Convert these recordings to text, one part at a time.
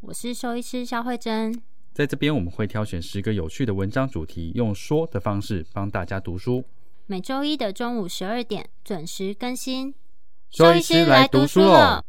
我是兽医师肖慧珍，在这边我们会挑选十个有趣的文章主题，用说的方式帮大家读书。每周一的中午十二点准时更新。兽医师来读书了。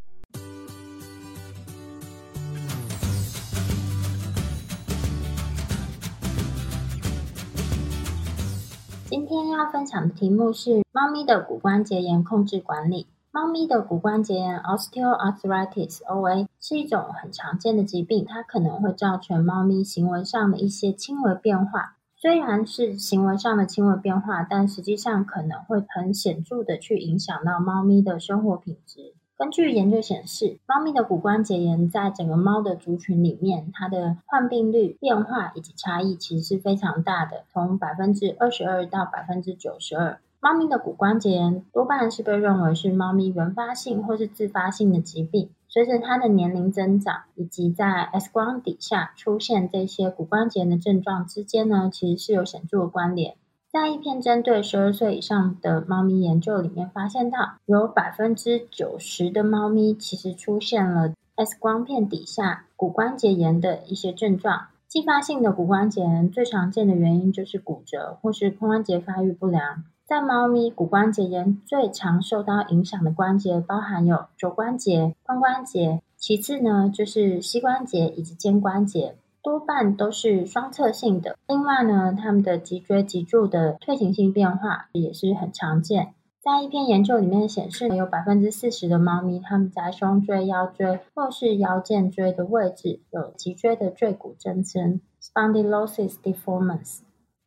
今天要分享的题目是猫咪的骨关节炎控制管理。猫咪的骨关节炎 （Osteoarthritis，OA） 是一种很常见的疾病，它可能会造成猫咪行为上的一些轻微变化。虽然是行为上的轻微变化，但实际上可能会很显著的去影响到猫咪的生活品质。根据研究显示，猫咪的骨关节炎在整个猫的族群里面，它的患病率变化以及差异其实是非常大的，从百分之二十二到百分之九十二。猫咪的骨关节炎多半是被认为是猫咪原发性或是自发性的疾病。随着它的年龄增长，以及在 X 光底下出现这些骨关节炎的症状之间呢，其实是有显著的关联。在一篇针对十二岁以上的猫咪研究里面，发现到有百分之九十的猫咪其实出现了 X 光片底下骨关节炎的一些症状。继发性的骨关节炎最常见的原因就是骨折或是髋关节发育不良。在猫咪骨关节炎最常受到影响的关节，包含有肘关节、髋关节，其次呢就是膝关节以及肩关节，多半都是双侧性的。另外呢，它们的脊椎脊柱的退行性变化也是很常见。在一篇研究里面显示，有百分之四十的猫咪，它们在胸椎、腰椎或是腰荐椎的位置有脊椎的椎骨增生 （spondylosis deformans）。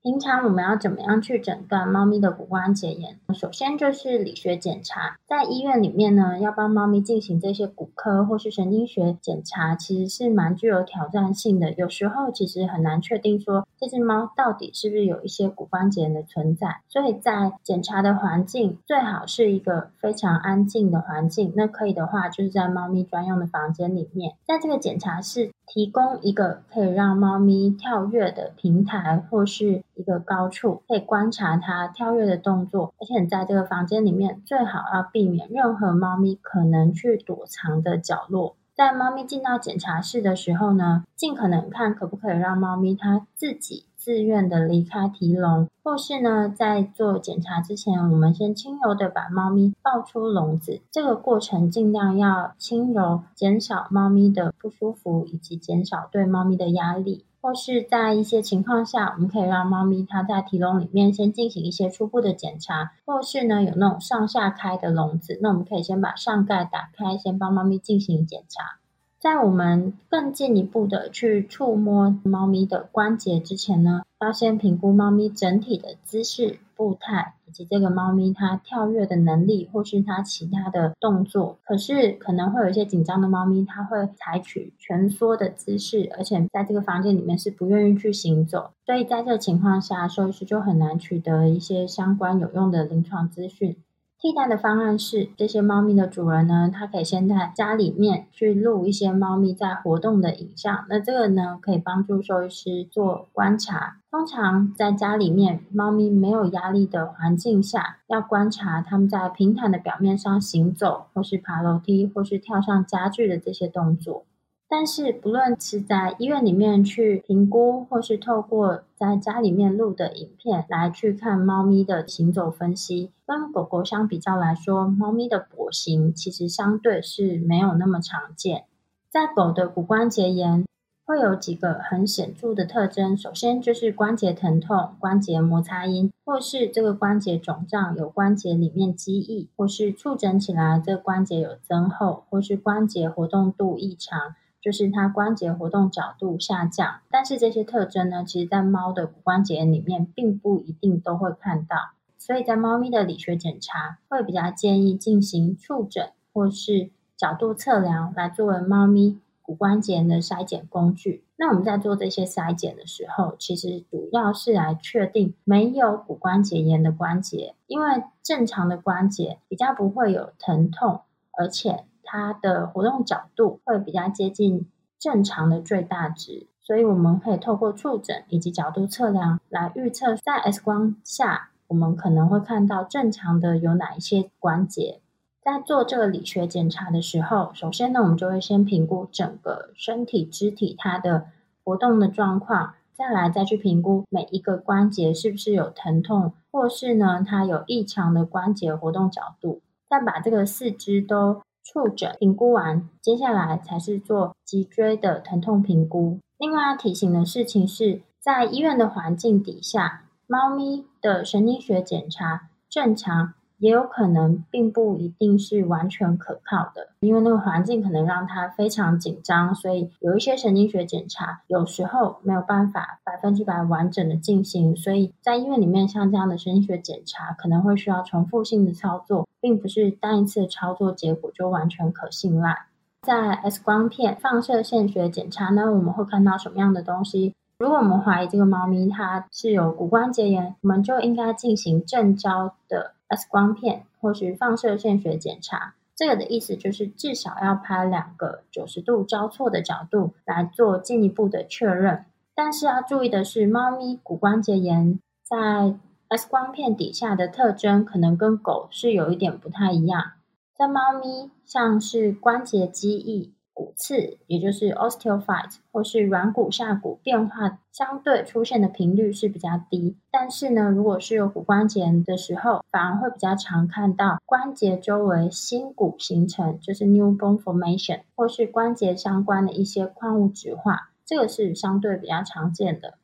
平常我们要怎么样去诊断猫咪的骨关节炎？首先就是理学检查，在医院里面呢，要帮猫咪进行这些骨科或是神经学检查，其实是蛮具有挑战性的。有时候其实很难确定说这只猫到底是不是有一些骨关节炎的存在。所以在检查的环境最好是一个非常安静的环境。那可以的话，就是在猫咪专用的房间里面，在这个检查室提供一个可以让猫咪跳跃的平台，或是一个高处，可以观察它跳跃的动作。而且你在这个房间里面，最好要避免任何猫咪可能去躲藏的角落。在猫咪进到检查室的时候呢，尽可能看可不可以让猫咪它自己。自愿的离开提笼，或是呢，在做检查之前，我们先轻柔的把猫咪抱出笼子。这个过程尽量要轻柔，减少猫咪的不舒服，以及减少对猫咪的压力。或是在一些情况下，我们可以让猫咪它在提笼里面先进行一些初步的检查，或是呢，有那种上下开的笼子，那我们可以先把上盖打开，先帮猫咪进行检查。在我们更进一步的去触摸猫咪的关节之前呢，要先评估猫咪整体的姿势、步态，以及这个猫咪它跳跃的能力，或是它其他的动作。可是可能会有一些紧张的猫咪，它会采取蜷缩的姿势，而且在这个房间里面是不愿意去行走。所以在这个情况下，兽医师就很难取得一些相关有用的临床资讯。替代的方案是，这些猫咪的主人呢，他可以先在家里面去录一些猫咪在活动的影像。那这个呢，可以帮助兽医师做观察。通常在家里面，猫咪没有压力的环境下，要观察它们在平坦的表面上行走，或是爬楼梯，或是跳上家具的这些动作。但是，不论是在医院里面去评估，或是透过在家里面录的影片来去看猫咪的行走分析，跟狗狗相比较来说，猫咪的跛行其实相对是没有那么常见。在狗的骨关节炎会有几个很显著的特征，首先就是关节疼痛、关节摩擦音，或是这个关节肿胀，有关节里面积液，或是触诊起来这个关节有增厚，或是关节活动度异常。就是它关节活动角度下降，但是这些特征呢，其实在猫的骨关节里面并不一定都会看到，所以在猫咪的理学检查会比较建议进行触诊或是角度测量来作为猫咪骨关节炎的筛检工具。那我们在做这些筛检的时候，其实主要是来确定没有骨关节炎的关节，因为正常的关节比较不会有疼痛，而且它的活动角度会比较接近正常的最大值，所以我们可以透过触诊以及角度测量来预测，在 X 光下我们可能会看到正常的有哪一些关节。在做这个理学检查的时候，首先呢，我们就会先评估整个身体肢体它的活动的状况，再来再去评估每一个关节是不是有疼痛，或是呢它有异常的关节活动角度，再把这个四肢都触诊评估完，接下来才是做脊椎的疼痛评估。另外要提醒的事情是，在医院的环境底下，猫咪的神经学检查正常。也有可能并不一定是完全可靠的，因为那个环境可能让它非常紧张，所以有一些神经学检查有时候没有办法百分之百完整的进行，所以在医院里面像这样的神经学检查可能会需要重复性的操作，并不是单一次操作结果就完全可信赖。在 X 光片放射线学检查呢，我们会看到什么样的东西？如果我们怀疑这个猫咪它是有骨关节炎，我们就应该进行正焦的 X 光片或是放射线学检查。这个的意思就是至少要拍两个九十度交错的角度来做进一步的确认。但是要注意的是，猫咪骨关节炎在 X 光片底下的特征可能跟狗是有一点不太一样。在猫咪像是关节积液。骨刺，也就是 osteophyte，或是软骨下骨变化相对出现的频率是比较低。但是呢，如果是有骨关节的时候，反而会比较常看到关节周围新骨形成，就是 new bone formation，或是关节相关的一些矿物质化，这个是相对比较常见的。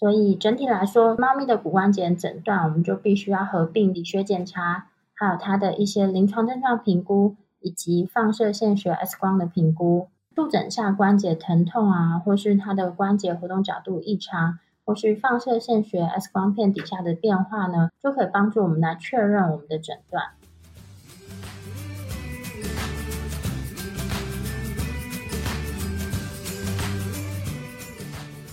所以整体来说，猫咪的骨关节诊断，我们就必须要合并理学检查，还有它的一些临床症状评估。以及放射线学 X 光的评估，触诊下关节疼痛啊，或是它的关节活动角度异常，或是放射线学 X 光片底下的变化呢，就可以帮助我们来确认我们的诊断。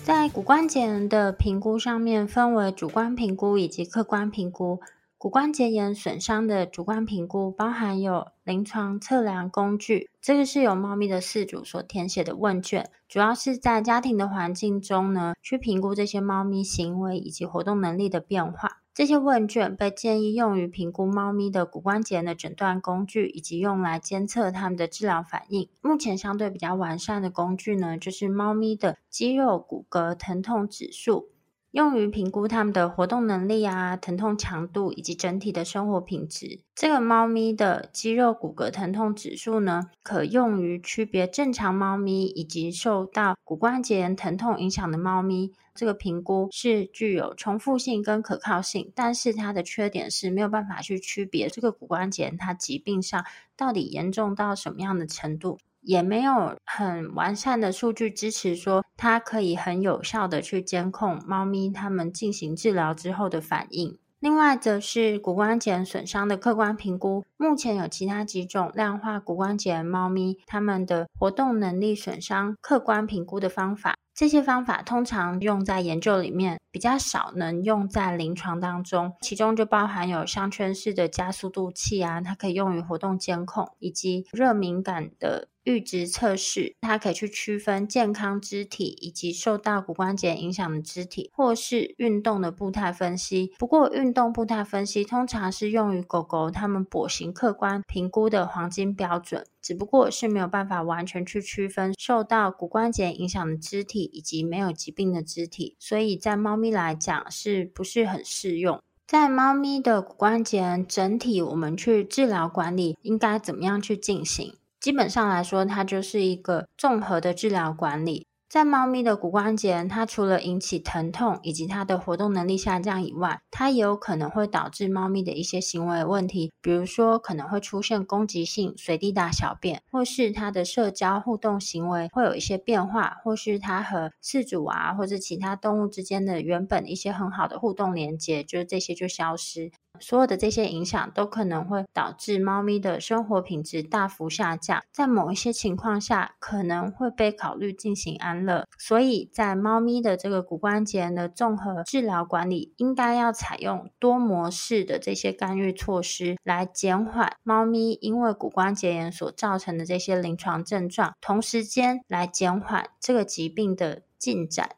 在骨关节炎的评估上面，分为主观评估以及客观评估。骨关节炎损伤的主观评估包含有临床测量工具，这个是由猫咪的饲主所填写的问卷，主要是在家庭的环境中呢，去评估这些猫咪行为以及活动能力的变化。这些问卷被建议用于评估猫咪的骨关节的诊断工具，以及用来监测它们的治疗反应。目前相对比较完善的工具呢，就是猫咪的肌肉骨骼疼痛指数。用于评估它们的活动能力啊、疼痛强度以及整体的生活品质。这个猫咪的肌肉骨骼疼痛指数呢，可用于区别正常猫咪以及受到骨关节炎疼痛影响的猫咪。这个评估是具有重复性跟可靠性，但是它的缺点是没有办法去区别这个骨关节它疾病上到底严重到什么样的程度。也没有很完善的数据支持说它可以很有效的去监控猫咪它们进行治疗之后的反应。另外则是骨关节损伤的客观评估，目前有其他几种量化骨关节猫咪它们的活动能力损伤客观评估的方法。这些方法通常用在研究里面，比较少能用在临床当中。其中就包含有项圈式的加速度器啊，它可以用于活动监控，以及热敏感的阈值测试，它可以去区分健康肢体以及受到骨关节影响的肢体，或是运动的步态分析。不过，运动步态分析通常是用于狗狗它们跛行客观评估的黄金标准。只不过是没有办法完全去区分受到骨关节影响的肢体以及没有疾病的肢体，所以在猫咪来讲是不是很适用？在猫咪的骨关节整体，我们去治疗管理应该怎么样去进行？基本上来说，它就是一个综合的治疗管理。在猫咪的骨关节，它除了引起疼痛以及它的活动能力下降以外，它也有可能会导致猫咪的一些行为问题，比如说可能会出现攻击性随地大小便，或是它的社交互动行为会有一些变化，或是它和饲主啊或者其他动物之间的原本一些很好的互动连接，就是这些就消失。所有的这些影响都可能会导致猫咪的生活品质大幅下降，在某一些情况下可能会被考虑进行安乐。所以在猫咪的这个骨关节炎的综合治疗管理，应该要采用多模式的这些干预措施，来减缓猫咪因为骨关节炎所造成的这些临床症状，同时间来减缓这个疾病的进展。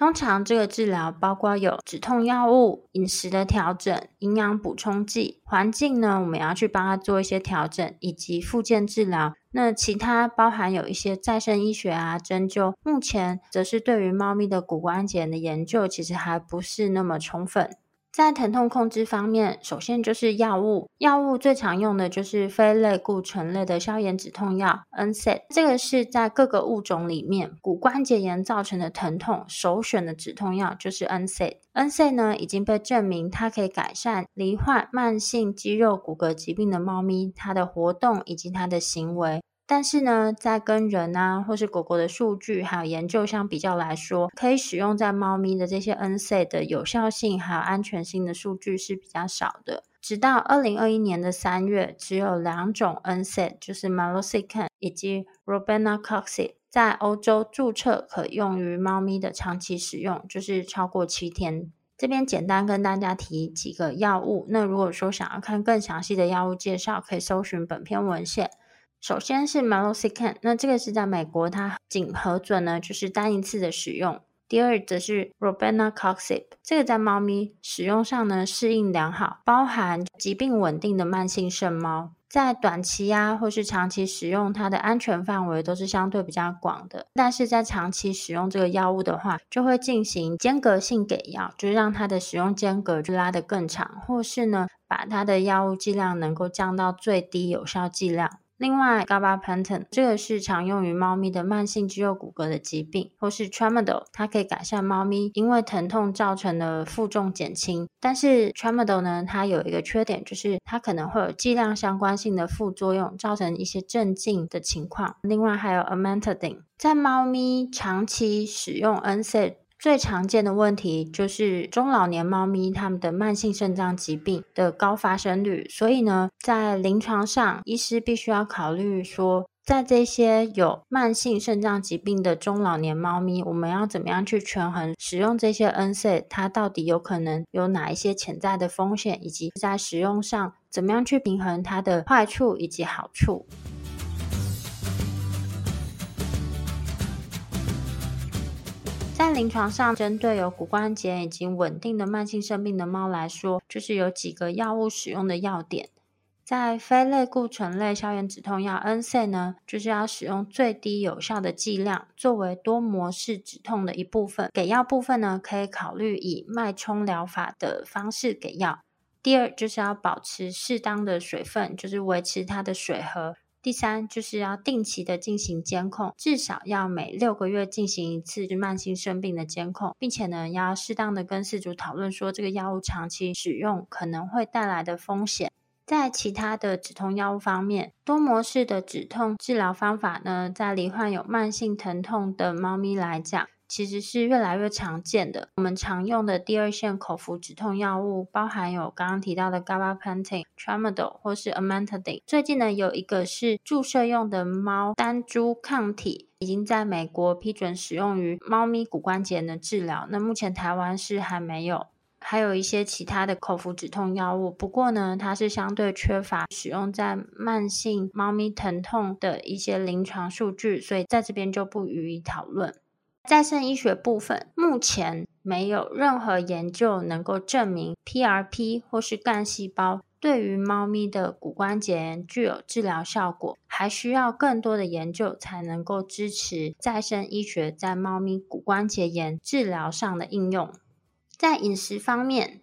通常这个治疗包括有止痛药物、饮食的调整、营养补充剂。环境呢，我们要去帮他做一些调整，以及复健治疗。那其他包含有一些再生医学啊、针灸。目前则是对于猫咪的骨关节的研究，其实还不是那么充分。在疼痛控制方面，首先就是药物。药物最常用的就是非类固醇类的消炎止痛药 NSAID。这个是在各个物种里面骨关节炎造成的疼痛首选的止痛药，就是 NSAID。NSAID 呢已经被证明它可以改善罹患慢性肌肉骨骼疾病的猫咪它的活动以及它的行为。但是呢，在跟人啊，或是狗狗的数据还有研究相比较来说，可以使用在猫咪的这些 NSAID 的有效性还有安全性的数据是比较少的。直到二零二一年的三月，只有两种 NSAID，就是 Meloxicam 以及 r o b e n a c o x i 在欧洲注册可用于猫咪的长期使用，就是超过七天。这边简单跟大家提几个药物。那如果说想要看更详细的药物介绍，可以搜寻本篇文献。首先是 Meloxicam，那这个是在美国，它仅核准呢，就是单一次的使用。第二则是 Robenacoxib，这个在猫咪使用上呢，适应良好，包含疾病稳定的慢性肾猫，在短期啊或是长期使用，它的安全范围都是相对比较广的。但是在长期使用这个药物的话，就会进行间隔性给药，就是让它的使用间隔就拉得更长，或是呢，把它的药物剂量能够降到最低有效剂量。另外，Gabapentin 这个是常用于猫咪的慢性肌肉骨骼的疾病，或是 Tramadol，它可以改善猫咪因为疼痛造成的负重减轻。但是 Tramadol 呢，它有一个缺点，就是它可能会有剂量相关性的副作用，造成一些镇静的情况。另外还有 Amantadine，在猫咪长期使用 NSAID。最常见的问题就是中老年猫咪它们的慢性肾脏疾病的高发生率，所以呢，在临床上，医师必须要考虑说，在这些有慢性肾脏疾病的中老年猫咪，我们要怎么样去权衡使用这些 NSA，它到底有可能有哪一些潜在的风险，以及在使用上怎么样去平衡它的坏处以及好处。在临床上，针对有骨关节已经稳定的慢性肾病的猫来说，就是有几个药物使用的要点。在非类固醇类消炎止痛药 NC 呢，就是要使用最低有效的剂量，作为多模式止痛的一部分。给药部分呢，可以考虑以脉冲疗法的方式给药。第二，就是要保持适当的水分，就是维持它的水合。第三，就是要定期的进行监控，至少要每六个月进行一次慢性生病的监控，并且呢，要适当的跟饲主讨论说这个药物长期使用可能会带来的风险。在其他的止痛药物方面，多模式的止痛治疗方法呢，在罹患有慢性疼痛的猫咪来讲，其实是越来越常见的。我们常用的第二线口服止痛药物，包含有刚刚提到的 Gabapentin、Tramadol 或是 Amantadine。最近呢，有一个是注射用的猫单株抗体，已经在美国批准使用于猫咪骨关节的治疗。那目前台湾是还没有。还有一些其他的口服止痛药物，不过呢，它是相对缺乏使用在慢性猫咪疼痛的一些临床数据，所以在这边就不予以讨论。再生医学部分，目前没有任何研究能够证明 PRP 或是干细胞对于猫咪的骨关节炎具有治疗效果，还需要更多的研究才能够支持再生医学在猫咪骨关节炎治疗上的应用。在饮食方面，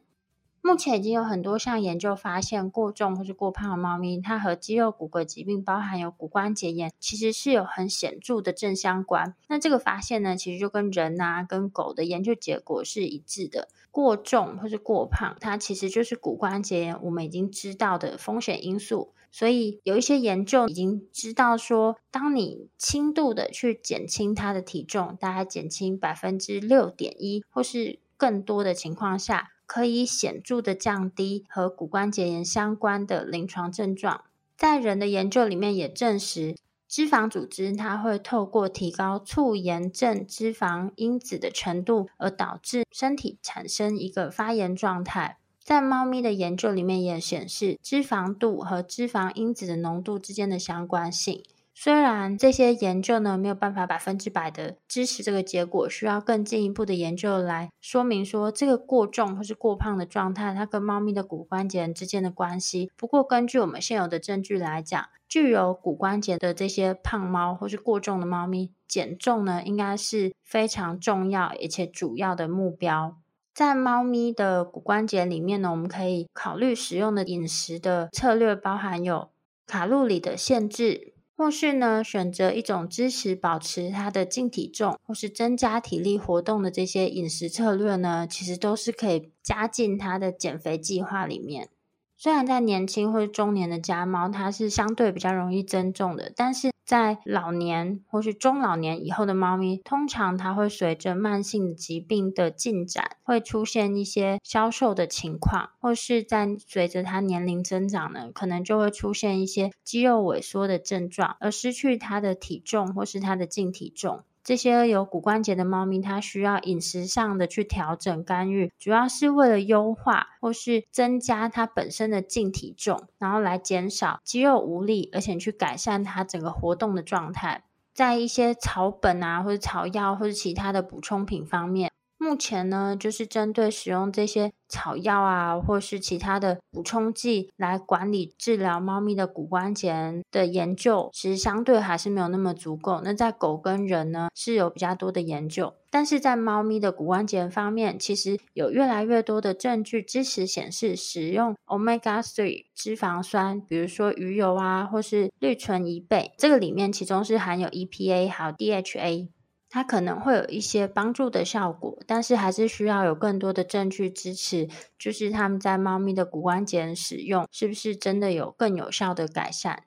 目前已经有很多项研究发现，过重或是过胖的猫咪，它和肌肉骨骼疾病，包含有骨关节炎，其实是有很显著的正相关。那这个发现呢，其实就跟人啊、跟狗的研究结果是一致的。过重或是过胖，它其实就是骨关节炎，我们已经知道的风险因素。所以有一些研究已经知道说，当你轻度的去减轻它的体重，大概减轻百分之六点一，或是更多的情况下，可以显著的降低和骨关节炎相关的临床症状。在人的研究里面也证实，脂肪组织它会透过提高促炎症脂肪因子的程度，而导致身体产生一个发炎状态。在猫咪的研究里面也显示，脂肪度和脂肪因子的浓度之间的相关性。虽然这些研究呢没有办法百分之百的支持这个结果，需要更进一步的研究来说明说这个过重或是过胖的状态，它跟猫咪的骨关节之间的关系。不过，根据我们现有的证据来讲，具有骨关节的这些胖猫或是过重的猫咪，减重呢应该是非常重要而且主要的目标。在猫咪的骨关节里面呢，我们可以考虑使用的饮食的策略包含有卡路里的限制。或是呢，选择一种支持保持它的净体重，或是增加体力活动的这些饮食策略呢，其实都是可以加进它的减肥计划里面。虽然在年轻或者中年的家猫，它是相对比较容易增重的，但是在老年或是中老年以后的猫咪，通常它会随着慢性疾病的进展，会出现一些消瘦的情况，或是在随着它年龄增长呢，可能就会出现一些肌肉萎缩的症状，而失去它的体重或是它的净体重。这些有骨关节的猫咪，它需要饮食上的去调整干预，主要是为了优化或是增加它本身的净体重，然后来减少肌肉无力，而且去改善它整个活动的状态。在一些草本啊，或者草药，或者其他的补充品方面。目前呢，就是针对使用这些草药啊，或是其他的补充剂来管理治疗猫咪的骨关节的研究，其实相对还是没有那么足够。那在狗跟人呢，是有比较多的研究，但是在猫咪的骨关节方面，其实有越来越多的证据支持显示，使用 Omega 3脂肪酸，比如说鱼油啊，或是绿醇乙贝，这个里面其中是含有 EPA 还有 DHA。它可能会有一些帮助的效果，但是还是需要有更多的证据支持，就是他们在猫咪的骨关节使用是不是真的有更有效的改善。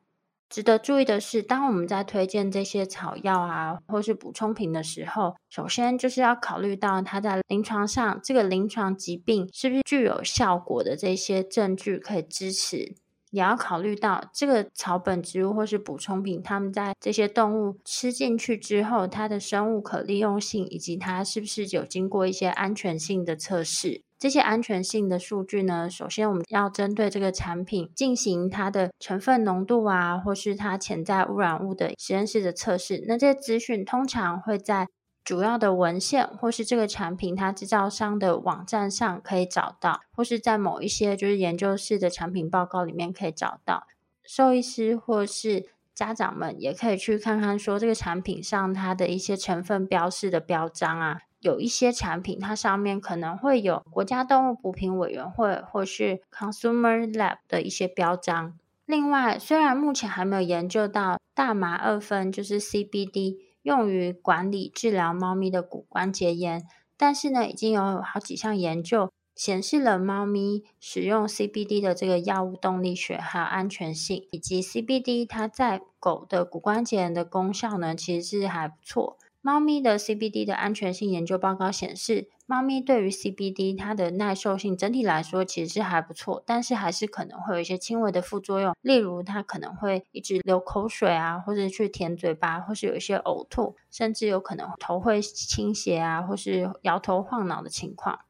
值得注意的是，当我们在推荐这些草药啊，或是补充品的时候，首先就是要考虑到它在临床上这个临床疾病是不是具有效果的这些证据可以支持。也要考虑到这个草本植物或是补充品，它们在这些动物吃进去之后，它的生物可利用性以及它是不是有经过一些安全性的测试。这些安全性的数据呢，首先我们要针对这个产品进行它的成分浓度啊，或是它潜在污染物的实验室的测试。那这些资讯通常会在主要的文献，或是这个产品它制造商的网站上可以找到，或是在某一些就是研究室的产品报告里面可以找到。兽医师或是家长们也可以去看看，说这个产品上它的一些成分标示的标章啊，有一些产品它上面可能会有国家动物补品委员会或是 Consumer Lab 的一些标章。另外，虽然目前还没有研究到大麻二酚，就是 CBD。用于管理治疗猫咪的骨关节炎，但是呢，已经有好几项研究显示了猫咪使用 CBD 的这个药物动力学还有安全性，以及 CBD 它在狗的骨关节炎的功效呢，其实是还不错。猫咪的 CBD 的安全性研究报告显示，猫咪对于 CBD 它的耐受性整体来说其实是还不错，但是还是可能会有一些轻微的副作用，例如它可能会一直流口水啊，或者去舔嘴巴，或是有一些呕吐，甚至有可能头会倾斜啊，或是摇头晃脑的情况。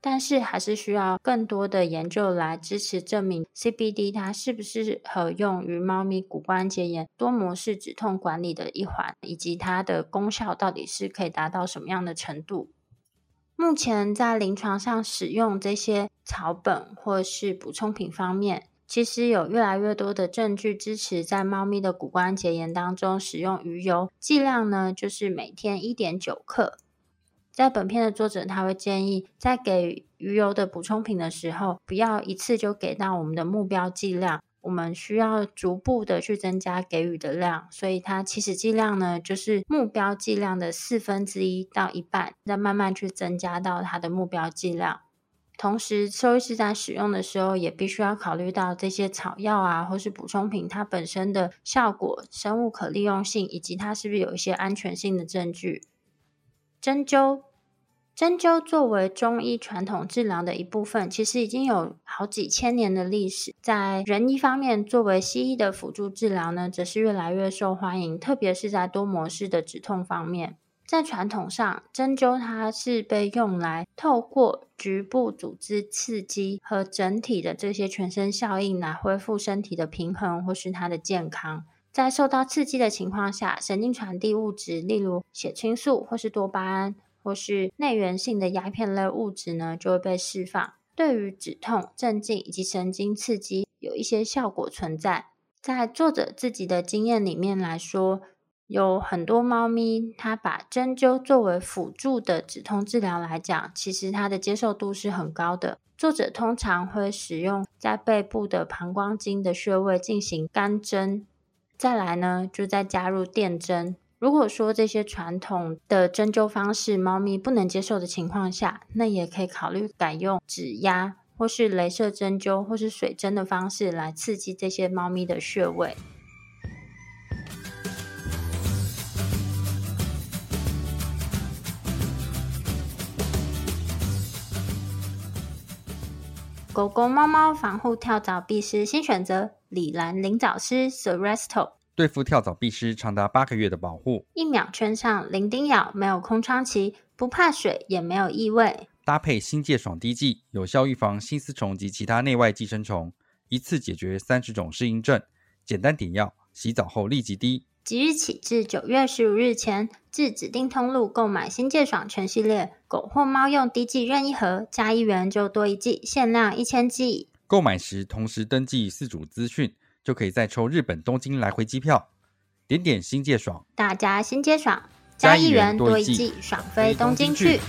但是还是需要更多的研究来支持证明 CBD 它适不适合用于猫咪骨关节炎多模式止痛管理的一环，以及它的功效到底是可以达到什么样的程度。目前在临床上使用这些草本或是补充品方面，其实有越来越多的证据支持在猫咪的骨关节炎当中使用鱼油，剂量呢就是每天一点九克。在本片的作者，他会建议在给鱼油的补充品的时候，不要一次就给到我们的目标剂量，我们需要逐步的去增加给予的量。所以它起始剂量呢，就是目标剂量的四分之一到一半，再慢慢去增加到它的目标剂量。同时，兽医师在使用的时候，也必须要考虑到这些草药啊，或是补充品它本身的效果、生物可利用性，以及它是不是有一些安全性的证据。针灸。针灸作为中医传统治疗的一部分，其实已经有好几千年的历史。在人医方面，作为西医的辅助治疗呢，则是越来越受欢迎，特别是在多模式的止痛方面。在传统上，针灸它是被用来透过局部组织刺激和整体的这些全身效应来恢复身体的平衡或是它的健康。在受到刺激的情况下，神经传递物质，例如血清素或是多巴胺。或是内源性的鸦片类物质呢，就会被释放，对于止痛、镇静以及神经刺激有一些效果存在。在作者自己的经验里面来说，有很多猫咪，它把针灸作为辅助的止痛治疗来讲，其实它的接受度是很高的。作者通常会使用在背部的膀胱经的穴位进行干针，再来呢，就再加入电针。如果说这些传统的针灸方式猫咪不能接受的情况下，那也可以考虑改用指压或是镭射针灸或是水针的方式来刺激这些猫咪的穴位。狗狗、猫猫防护跳蚤壁虱新选择：里兰灵藻丝 Seresto。对付跳蚤、壁虱长达八个月的保护，一秒圈上，零叮咬，没有空窗期，不怕水，也没有异味。搭配新界爽滴剂，有效预防新丝虫及其他内外寄生虫，一次解决三十种适应症。简单点药，洗澡后立即滴。即日起至九月十五日前，至指定通路购买新界爽全系列狗或猫用滴剂任意盒，加一元就多一剂，限量一千剂。购买时同时登记四组资讯。就可以再抽日本东京来回机票，点点新界爽，大家新界爽，加一元多一季，爽飞东京去。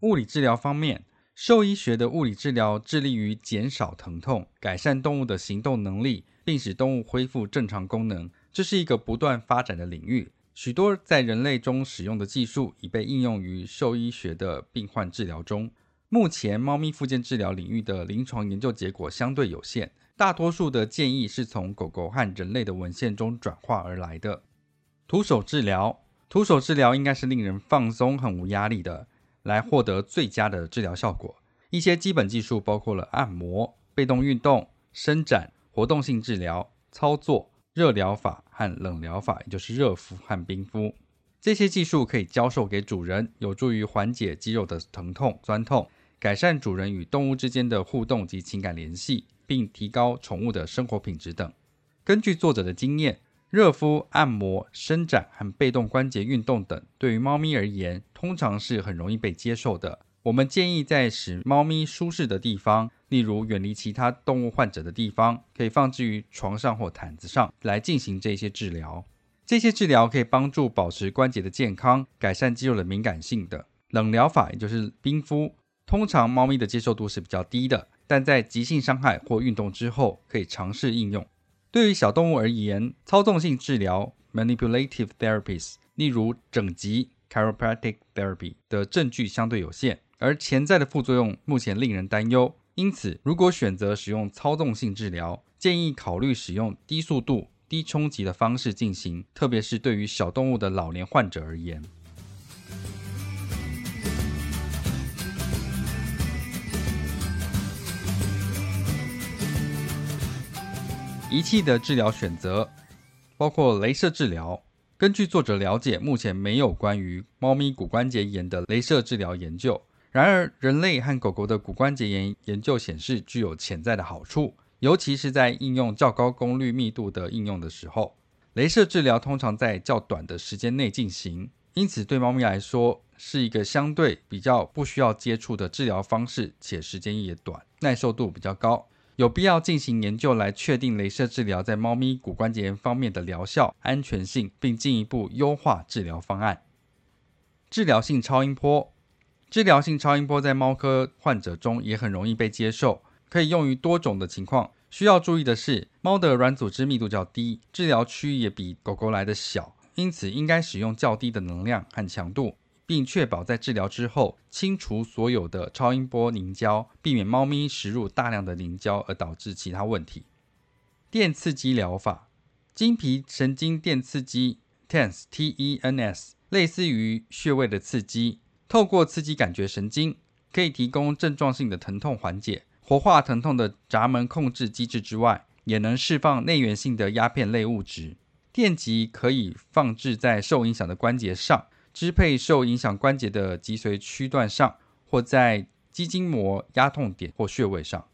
物理治疗方面，兽医学的物理治疗致力于减少疼痛，改善动物的行动能力，并使动物恢复正常功能。这是一个不断发展的领域。许多在人类中使用的技术已被应用于兽医学的病患治疗中。目前，猫咪复健治疗领域的临床研究结果相对有限，大多数的建议是从狗狗和人类的文献中转化而来的。徒手治疗，徒手治疗应该是令人放松、很无压力的，来获得最佳的治疗效果。一些基本技术包括了按摩、被动运动、伸展、活动性治疗、操作。热疗法和冷疗法，也就是热敷和冰敷，这些技术可以教授给主人，有助于缓解肌肉的疼痛、酸痛，改善主人与动物之间的互动及情感联系，并提高宠物的生活品质等。根据作者的经验，热敷、按摩、伸展和被动关节运动等，对于猫咪而言，通常是很容易被接受的。我们建议在使猫咪舒适的地方，例如远离其他动物患者的地方，可以放置于床上或毯子上来进行这些治疗。这些治疗可以帮助保持关节的健康，改善肌肉的敏感性的。冷疗法也就是冰敷，通常猫咪的接受度是比较低的，但在急性伤害或运动之后可以尝试应用。对于小动物而言，操纵性治疗 （manipulative therapies），例如整脊 （chiropractic therapy） 的证据相对有限。而潜在的副作用目前令人担忧，因此如果选择使用操纵性治疗，建议考虑使用低速度、低冲击的方式进行，特别是对于小动物的老年患者而言。仪器的治疗选择包括镭射治疗。根据作者了解，目前没有关于猫咪骨关节炎的镭射治疗研究。然而，人类和狗狗的骨关节炎研究显示具有潜在的好处，尤其是在应用较高功率密度的应用的时候。镭射治疗通常在较短的时间内进行，因此对猫咪来说是一个相对比较不需要接触的治疗方式，且时间也短，耐受度比较高。有必要进行研究来确定镭射治疗在猫咪骨关节炎方面的疗效、安全性，并进一步优化治疗方案。治疗性超音波。治疗性超音波在猫科患者中也很容易被接受，可以用于多种的情况。需要注意的是，猫的软组织密度较低，治疗区域也比狗狗来的小，因此应该使用较低的能量和强度，并确保在治疗之后清除所有的超音波凝胶，避免猫咪食入大量的凝胶而导致其他问题。电刺激疗法，经皮神经电刺激 （TENS） T-E-N-S，类似于穴位的刺激，透过刺激感觉神经，可以提供症状性的疼痛缓解，活化疼痛的闸门控制机制之外，也能释放内源性的鸦片类物质。电极可以放置在受影响的关节上，支配受影响关节的脊髓区段上，或在肌筋膜压痛点或穴位上。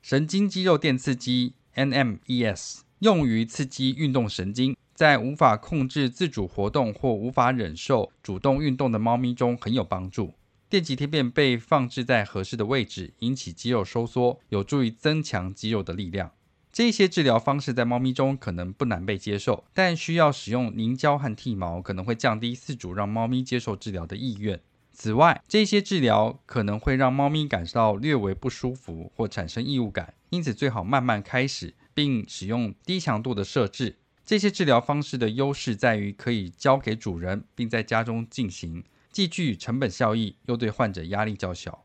神经肌肉电刺激 NMES 用于刺激运动神经，在无法控制自主活动或无法忍受主动运动的猫咪中很有帮助。电极贴片被放置在合适的位置，引起肌肉收缩，有助于增强肌肉的力量。这些治疗方式在猫咪中可能不难被接受，但需要使用凝胶和剃毛，可能会降低饲主让猫咪接受治疗的意愿。此外，这些治疗可能会让猫咪感到略微不舒服或产生异物感，因此最好慢慢开始，并使用低强度的设置。这些治疗方式的优势在于可以交给主人，并在家中进行，既具成本效益，又对患者压力较小。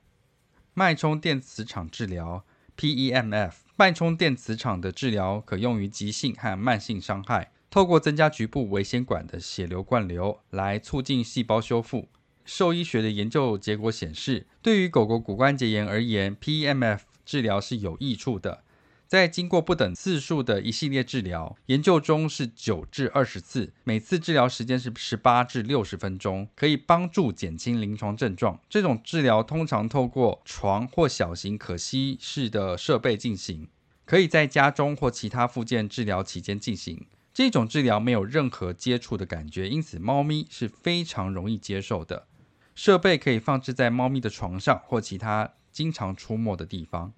脉冲电磁场治疗 （PEMF）。脉冲电磁场的治疗可用于急性和慢性伤害，透过增加局部微血管的血流灌流来促进细胞修复。兽医学的研究结果显示，对于狗狗骨关节炎而言，PEMF 治疗是有益处的。在经过不等次数的一系列治疗，研究中是九至二十次，每次治疗时间是十八至六十分钟，可以帮助减轻临床症状。这种治疗通常透过床或小型可吸式的设备进行，可以在家中或其他附件治疗期间进行。这种治疗没有任何接触的感觉，因此猫咪是非常容易接受的。设备可以放置在猫咪的床上或其他经常出没的地方。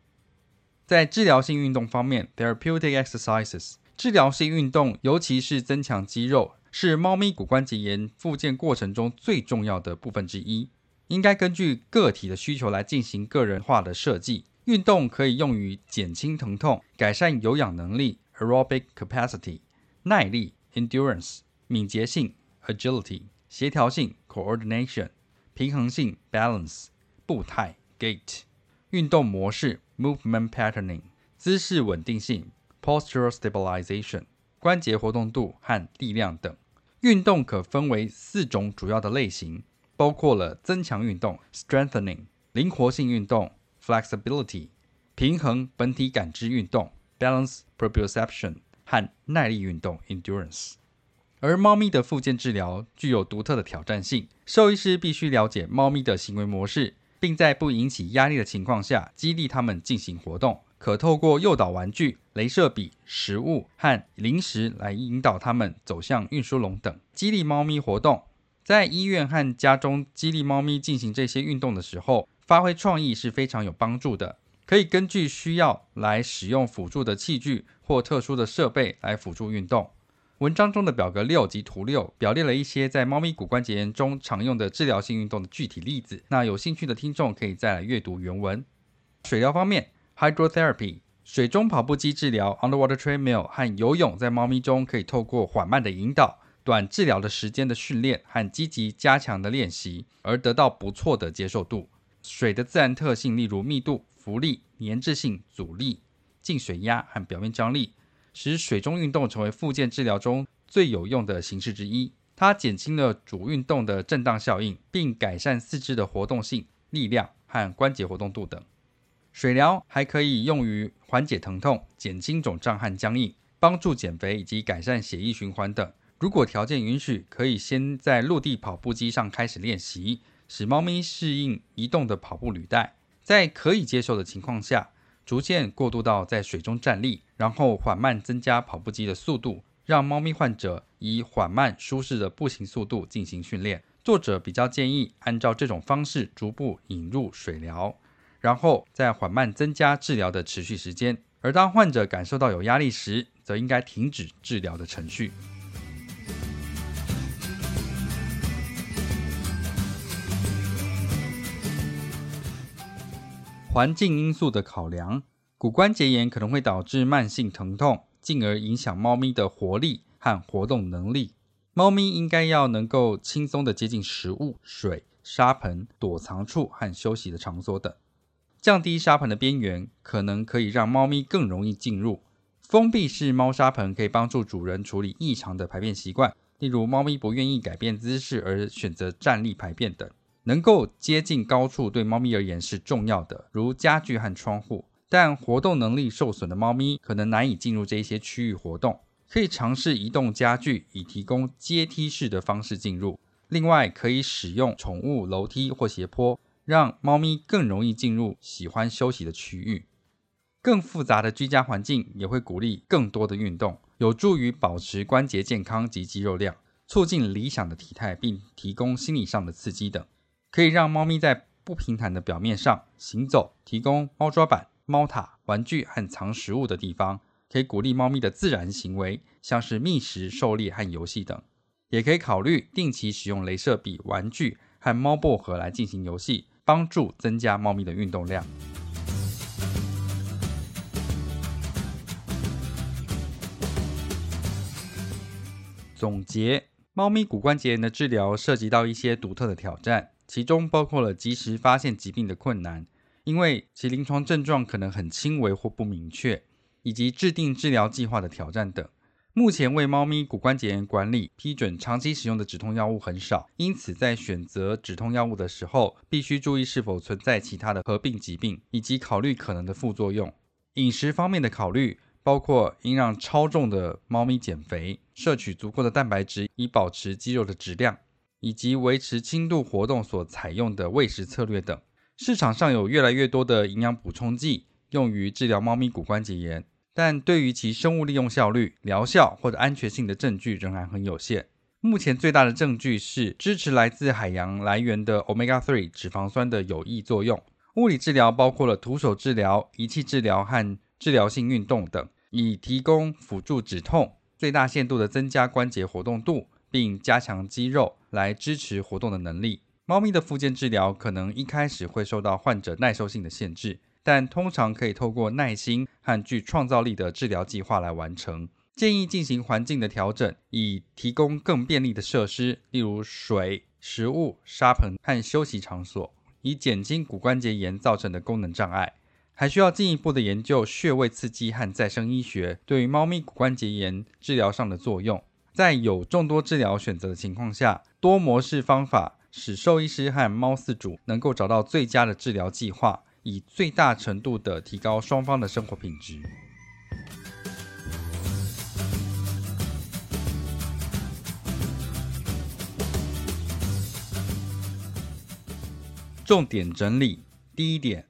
在治疗性运动方面，therapeutic exercises，治疗性运动，尤其是增强肌肉，是猫咪骨关节炎复健过程中最重要的部分之一。应该根据个体的需求来进行个人化的设计。运动可以用于减轻疼痛、改善有氧能力 （aerobic capacity）、耐力 （endurance）、敏捷性 （agility）、协调性 （coordination）、平衡性 （balance）、步态 （gait）、运动模式。Movement patterning，姿势稳定性，Postural stabilization，关节活动度和力量等。运动可分为四种主要的类型，包括了增强运动 （strengthening）、灵活性运动 （flexibility）、平衡本体感知运动 （balance proprioception） 和耐力运动 （endurance）。而猫咪的复健治疗具有独特的挑战性，兽医师必须了解猫咪的行为模式。并在不引起压力的情况下激励他们进行活动，可透过诱导玩具、镭射笔、食物和零食来引导他们走向运输笼等，激励猫咪活动。在医院和家中激励猫咪进行这些运动的时候，发挥创意是非常有帮助的。可以根据需要来使用辅助的器具或特殊的设备来辅助运动。文章中的表格六及图六表列了一些在猫咪骨关节炎中常用的治疗性运动的具体例子。那有兴趣的听众可以再来阅读原文。水疗方面，hydrotherapy 水中跑步机治疗 （underwater treadmill） 和游泳在猫咪中可以透过缓慢的引导、短治疗的时间的训练和积极加强的练习而得到不错的接受度。水的自然特性，例如密度、浮力、粘滞性、阻力、静水压和表面张力。使水中运动成为复健治疗中最有用的形式之一。它减轻了主运动的震荡效应，并改善四肢的活动性、力量和关节活动度等。水疗还可以用于缓解疼痛、减轻肿胀和僵硬、帮助减肥以及改善血液循环等。如果条件允许，可以先在陆地跑步机上开始练习，使猫咪适应移动的跑步履带。在可以接受的情况下，逐渐过渡到在水中站立，然后缓慢增加跑步机的速度，让猫咪患者以缓慢舒适的步行速度进行训练。作者比较建议按照这种方式逐步引入水疗，然后再缓慢增加治疗的持续时间。而当患者感受到有压力时，则应该停止治疗的程序。环境因素的考量，骨关节炎可能会导致慢性疼痛，进而影响猫咪的活力和活动能力。猫咪应该要能够轻松地接近食物、水、沙盆、躲藏处和休息的场所等。降低沙盆的边缘，可能可以让猫咪更容易进入。封闭式猫砂盆可以帮助主人处理异常的排便习惯，例如猫咪不愿意改变姿势而选择站立排便等。能够接近高处对猫咪而言是重要的，如家具和窗户。但活动能力受损的猫咪可能难以进入这些区域活动，可以尝试移动家具以提供阶梯式的方式进入。另外，可以使用宠物楼梯或斜坡，让猫咪更容易进入喜欢休息的区域。更复杂的居家环境也会鼓励更多的运动，有助于保持关节健康及肌肉量，促进理想的体态，并提供心理上的刺激等，可以让猫咪在不平坦的表面上行走，提供猫抓板、猫塔、玩具和藏食物的地方，可以鼓励猫咪的自然行为，像是觅食、狩猎和游戏等。也可以考虑定期使用镭射笔、玩具和猫薄荷来进行游戏，帮助增加猫咪的运动量。总结：猫咪骨关节炎的治疗涉及到一些独特的挑战，其中包括了及时发现疾病的困难，因为其临床症状可能很轻微或不明确，以及制定治疗计划的挑战等。目前为猫咪骨关节炎管理批准长期使用的止痛药物很少，因此在选择止痛药物的时候，必须注意是否存在其他的合并疾病，以及考虑可能的副作用。饮食方面的考虑。包括应让超重的猫咪减肥，摄取足够的蛋白质以保持肌肉的质量，以及维持轻度活动所采用的喂食策略等。市场上有越来越多的营养补充剂用于治疗猫咪骨关节炎，但对于其生物利用效率、疗效或者安全性的证据仍然很有限。目前最大的证据是支持来自海洋来源的 Omega-3 脂肪酸的有益作用。物理治疗包括了徒手治疗、仪器治疗和治疗性运动等。以提供辅助止痛、最大限度地增加关节活动度，并加强肌肉来支持活动的能力。猫咪的复健治疗可能一开始会受到患者耐受性的限制，但通常可以透过耐心和具创造力的治疗计划来完成。建议进行环境的调整，以提供更便利的设施，例如水、食物、沙盆和休息场所，以减轻骨关节炎造成的功能障碍。还需要进一步的研究穴位刺激和再生医学对于猫咪骨关节炎治疗上的作用。在有众多治疗选择的情况下，多模式方法使兽医师和猫饲主能够找到最佳的治疗计划，以最大程度地提高双方的生活品质。重点整理：第一点。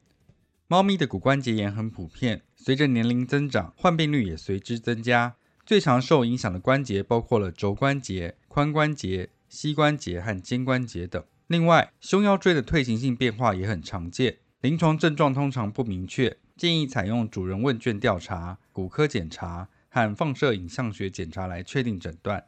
猫咪的骨关节炎很普遍，随着年龄增长，患病率也随之增加。最常受影响的关节包括了肘关节、髋关节、膝关节和肩关节等。另外，胸腰椎的退行性变化也很常见，临床症状通常不明确，建议采用主人问卷调查、骨科检查和放射影像学检查来确定诊断。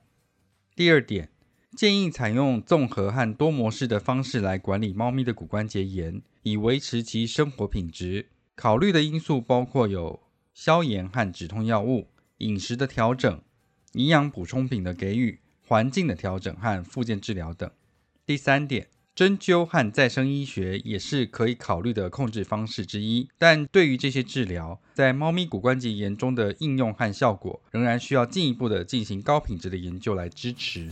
第二点。建议采用综合和多模式的方式来管理猫咪的骨关节炎，以维持其生活品质。考虑的因素包括有消炎和止痛药物、饮食的调整、营养补充品的给予、环境的调整和附件治疗等。第三点，针灸和再生医学也是可以考虑的控制方式之一，但对于这些治疗，在猫咪骨关节炎中的应用和效果，仍然需要进一步的进行高品质的研究来支持。